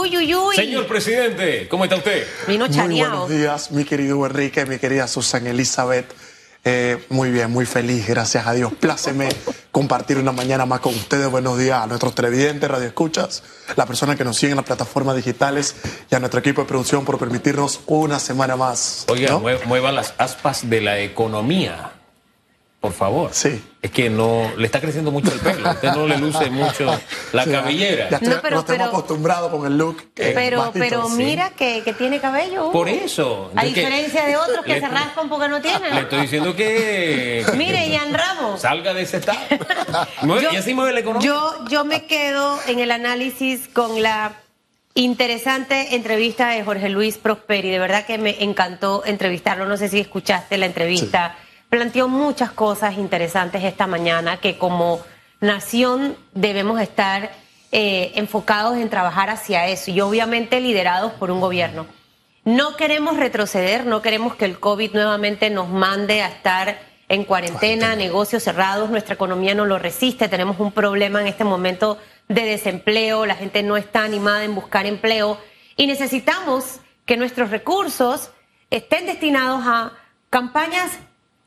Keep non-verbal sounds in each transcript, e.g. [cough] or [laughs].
Uy, uy, uy. Señor presidente, ¿cómo está usted? Vino Muy chaneado. buenos días, mi querido Enrique, mi querida Susan Elizabeth. Eh, muy bien, muy feliz, gracias a Dios. Pláceme compartir una mañana más con ustedes. Buenos días a nuestros televidentes, radioescuchas, las personas que nos siguen en las plataformas digitales y a nuestro equipo de producción por permitirnos una semana más. Oiga, ¿no? las aspas de la economía, por favor. Sí. Es que no le está creciendo mucho el pelo. A usted no le luce [laughs] mucho la Sí, cabellera. Ya estoy- No, pero- nos tenemos pero- acostumbrados con el look. eh, Pero, pero sí. mira que, que tiene cabello. Por eso. A Es que- diferencia de otros que le- se raspan porque no Le tienen. estoy diciendo que. [laughs] que- Mire, Ian Ramos. Salga de ese estado. [laughs] Yo- y así mueve la economía. Yo, yo me quedo en el análisis con la interesante entrevista de Jorge Luis Prosperi. De verdad que me encantó entrevistarlo. No sé si escuchaste la entrevista. Planteó muchas cosas interesantes esta mañana que como nación debemos estar eh, enfocados en trabajar hacia eso y obviamente liderados por un gobierno. No queremos retroceder, no queremos que el COVID nuevamente nos mande a estar en cuarentena, Cuarentena. negocios cerrados, nuestra economía no lo resiste, tenemos un problema en este momento de desempleo, la gente no está animada en buscar empleo y necesitamos que nuestros recursos estén destinados a campañas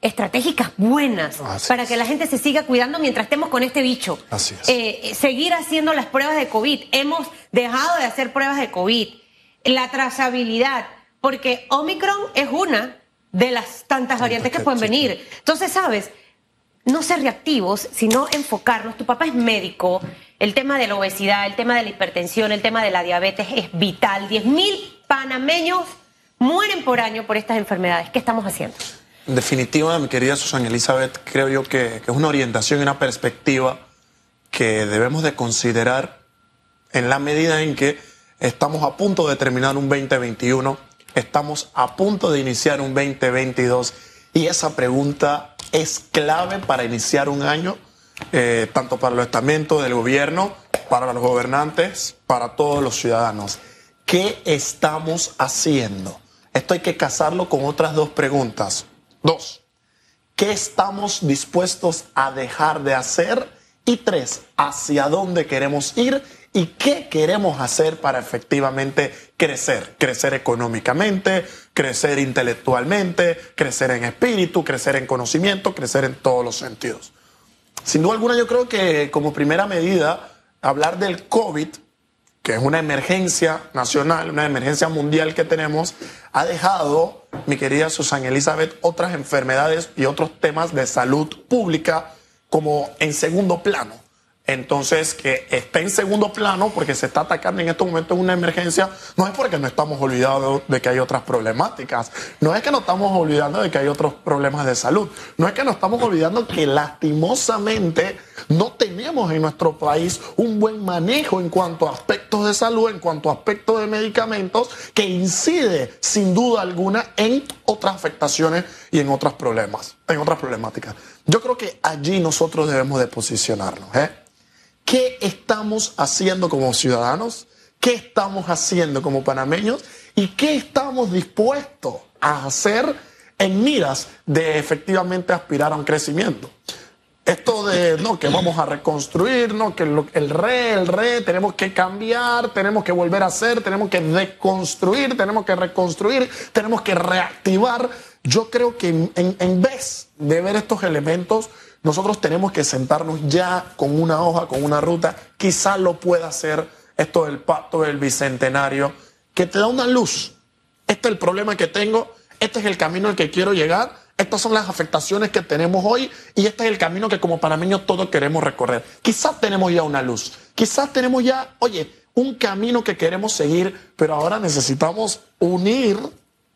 estratégicas buenas Así para es. que la gente se siga cuidando mientras estemos con este bicho. Así es. Eh, seguir haciendo las pruebas de COVID. Hemos dejado de hacer pruebas de COVID. La trazabilidad, porque Omicron es una de las tantas variantes que pueden venir. Entonces, ¿sabes? No ser reactivos, sino enfocarnos. Tu papá es médico. El tema de la obesidad, el tema de la hipertensión, el tema de la diabetes es vital. 10.000 panameños mueren por año por estas enfermedades. ¿Qué estamos haciendo? En definitiva, mi querida Susan Elizabeth, creo yo que, que es una orientación y una perspectiva que debemos de considerar en la medida en que estamos a punto de terminar un 2021, estamos a punto de iniciar un 2022 y esa pregunta es clave para iniciar un año, eh, tanto para los estamentos del gobierno, para los gobernantes, para todos los ciudadanos. ¿Qué estamos haciendo? Esto hay que casarlo con otras dos preguntas. Dos, ¿qué estamos dispuestos a dejar de hacer? Y tres, ¿hacia dónde queremos ir? ¿Y qué queremos hacer para efectivamente crecer? Crecer económicamente, crecer intelectualmente, crecer en espíritu, crecer en conocimiento, crecer en todos los sentidos. Sin duda alguna, yo creo que como primera medida, hablar del COVID, que es una emergencia nacional, una emergencia mundial que tenemos, ha dejado, mi querida Susan Elizabeth, otras enfermedades y otros temas de salud pública como en segundo plano. Entonces, que esté en segundo plano porque se está atacando en estos momentos una emergencia, no es porque no estamos olvidados de que hay otras problemáticas, no es que no estamos olvidando de que hay otros problemas de salud, no es que nos estamos olvidando que lastimosamente no tenemos en nuestro país un buen manejo en cuanto a aspectos de salud, en cuanto a aspectos de medicamentos, que incide sin duda alguna en otras afectaciones y en otros problemas, en otras problemáticas. Yo creo que allí nosotros debemos de posicionarnos. ¿eh? ¿Qué estamos haciendo como ciudadanos? ¿Qué estamos haciendo como panameños? ¿Y qué estamos dispuestos a hacer en miras de efectivamente aspirar a un crecimiento? Esto de, no, que vamos a reconstruir, no, que el re, el re, tenemos que cambiar, tenemos que volver a hacer, tenemos que deconstruir, tenemos que reconstruir, tenemos que reactivar. Yo creo que en, en- vez de ver estos elementos, nosotros tenemos que sentarnos ya con una hoja, con una ruta. Quizás lo pueda hacer esto del pacto del bicentenario, que te da una luz. Este es el problema que tengo, este es el camino al que quiero llegar, estas son las afectaciones que tenemos hoy y este es el camino que como panameños todos queremos recorrer. Quizás tenemos ya una luz, quizás tenemos ya, oye, un camino que queremos seguir, pero ahora necesitamos unir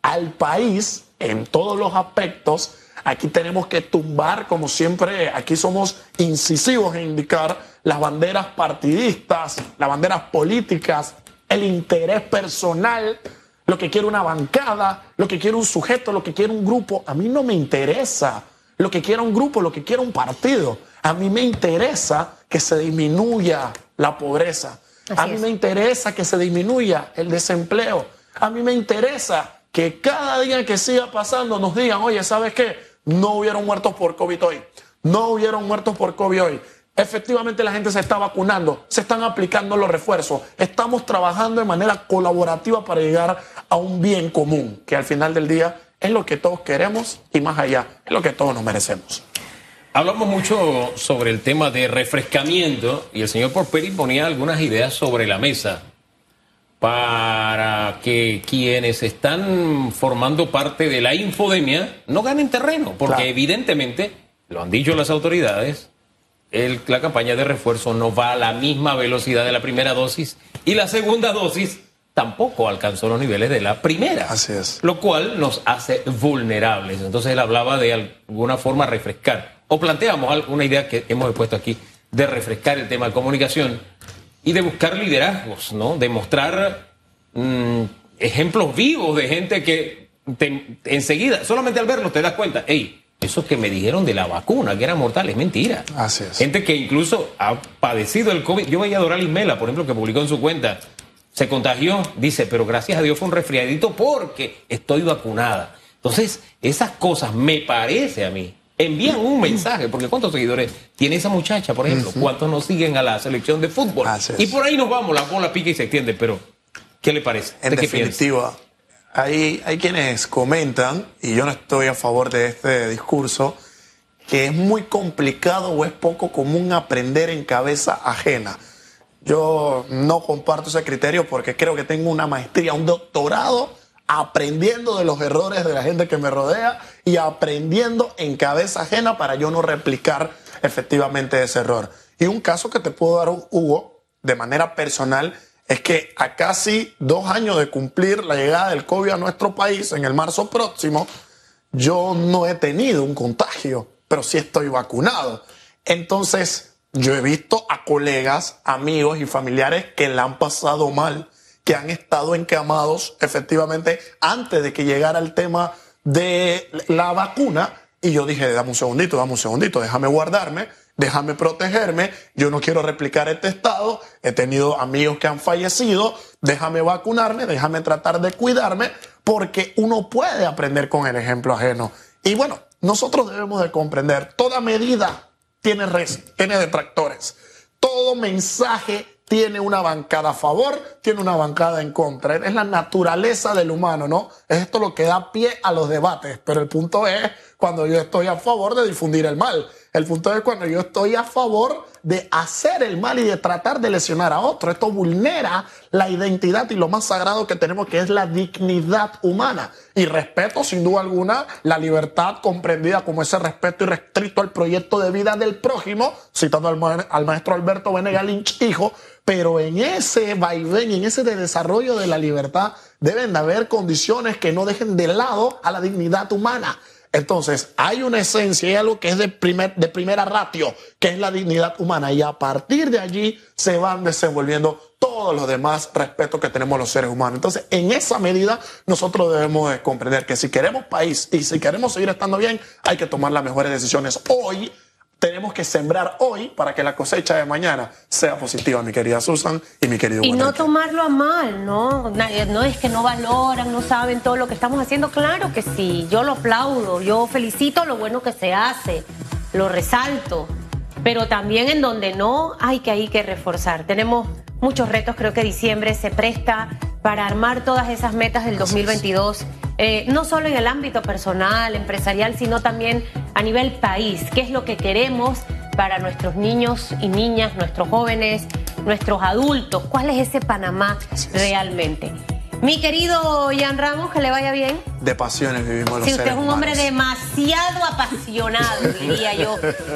al país en todos los aspectos. Aquí tenemos que tumbar, como siempre, aquí somos incisivos en indicar las banderas partidistas, las banderas políticas, el interés personal, lo que quiere una bancada, lo que quiere un sujeto, lo que quiere un grupo. A mí no me interesa lo que quiera un grupo, lo que quiera un partido. A mí me interesa que se disminuya la pobreza. Así a mí es. me interesa que se disminuya el desempleo. A mí me interesa que cada día que siga pasando nos digan, oye, ¿sabes qué? No hubieron muertos por COVID hoy. No hubieron muertos por COVID hoy. Efectivamente la gente se está vacunando, se están aplicando los refuerzos, estamos trabajando de manera colaborativa para llegar a un bien común, que al final del día es lo que todos queremos y más allá, es lo que todos nos merecemos. Hablamos mucho sobre el tema de refrescamiento y el señor Porperi ponía algunas ideas sobre la mesa para que quienes están formando parte de la infodemia no ganen terreno, porque Claro. evidentemente, lo han dicho las autoridades, el- la campaña de refuerzo no va a la misma velocidad de la primera dosis y la segunda dosis tampoco alcanzó los niveles de la primera. Así es. Lo cual nos hace vulnerables. Entonces él hablaba de alguna forma refrescar, o planteamos al- una idea que hemos puesto aquí, de refrescar el tema de comunicación y de buscar liderazgos, ¿no? De mostrar mm, ejemplos vivos de gente que te- enseguida, solamente al verlo te das cuenta, hey, eso que me dijeron de la vacuna, que era mortal, es mentira. Así es. Gente que incluso ha padecido el COVID. Yo veía a Doralis Mela, por ejemplo, que publicó en su cuenta, se contagió, dice, pero gracias a Dios fue un resfriadito porque estoy vacunada. Entonces, esas cosas me parece a mí. Envían un mensaje, porque ¿cuántos seguidores tiene esa muchacha, por ejemplo? ¿Cuántos nos siguen a la selección de fútbol? Así es. Y por ahí nos vamos, la bola pica y se extiende, pero ¿qué le parece? En ¿Usted qué piensa? Hay, hay quienes comentan, y yo no estoy a favor de este discurso, que es muy complicado o es poco común aprender en cabeza ajena. Yo no comparto ese criterio porque creo que tengo una maestría, un doctorado aprendiendo de los errores de la gente que me rodea y aprendiendo en cabeza ajena para yo no replicar efectivamente ese error. Y un caso que te puedo dar, Hugo, de manera personal, es que a casi dos años de cumplir la llegada del COVID a nuestro país, en el marzo próximo, yo no he tenido un contagio, pero sí estoy vacunado. Entonces, yo he visto a colegas, amigos y familiares que la han pasado mal, que han estado encamados efectivamente antes de que llegara el tema de la vacuna. Y yo dije, dame un segundito, dame un segundito, déjame guardarme, déjame protegerme, yo no quiero replicar este estado, he tenido amigos que han fallecido, déjame vacunarme, déjame tratar de cuidarme, porque uno puede aprender con el ejemplo ajeno. Y bueno, nosotros debemos de comprender, toda medida tiene res, tiene detractores. Todo mensaje tiene una bancada a favor, tiene una bancada en contra. Es la naturaleza del humano, ¿no? Es esto lo que da pie a los debates. Pero el punto es cuando yo estoy a favor de difundir el mal. El punto es cuando yo estoy a favor de hacer el mal y de tratar de lesionar a otro. Esto vulnera la identidad y lo más sagrado que tenemos, que es la dignidad humana. Y respeto, sin duda alguna, la libertad comprendida como ese respeto irrestricto al proyecto de vida del prójimo, citando al, al maestro Alberto Venegas Lynch, hijo. Pero en ese vaivén, en ese de desarrollo de la libertad, deben de haber condiciones que no dejen de lado a la dignidad humana. Entonces, hay una esencia, hay algo que es de, primer, de primera ratio, que es la dignidad humana, y a partir de allí se van desenvolviendo todos los demás respetos que tenemos los seres humanos. Entonces, en esa medida, nosotros debemos de comprender que si queremos país y si queremos seguir estando bien, hay que tomar las mejores decisiones hoy. Tenemos que sembrar hoy para que la cosecha de mañana sea positiva, mi querida Susan y mi querido Y no tomarlo a mal, ¿no? No es que no valoran, no saben todo lo que estamos haciendo. Claro que sí, yo lo aplaudo, yo felicito lo bueno que se hace, lo resalto. Pero también en donde no hay que hay que reforzar. Tenemos muchos retos, creo que diciembre se presta para armar todas esas metas del 2022, eh, no solo en el ámbito personal, empresarial, sino también a nivel país. ¿Qué es lo que queremos para nuestros niños y niñas, nuestros jóvenes, nuestros adultos? ¿Cuál es ese Panamá realmente? Mi querido Ian Ramos, que le vaya bien. De pasiones vivimos los Si usted es un hombre demasiado apasionado, diría yo. [laughs]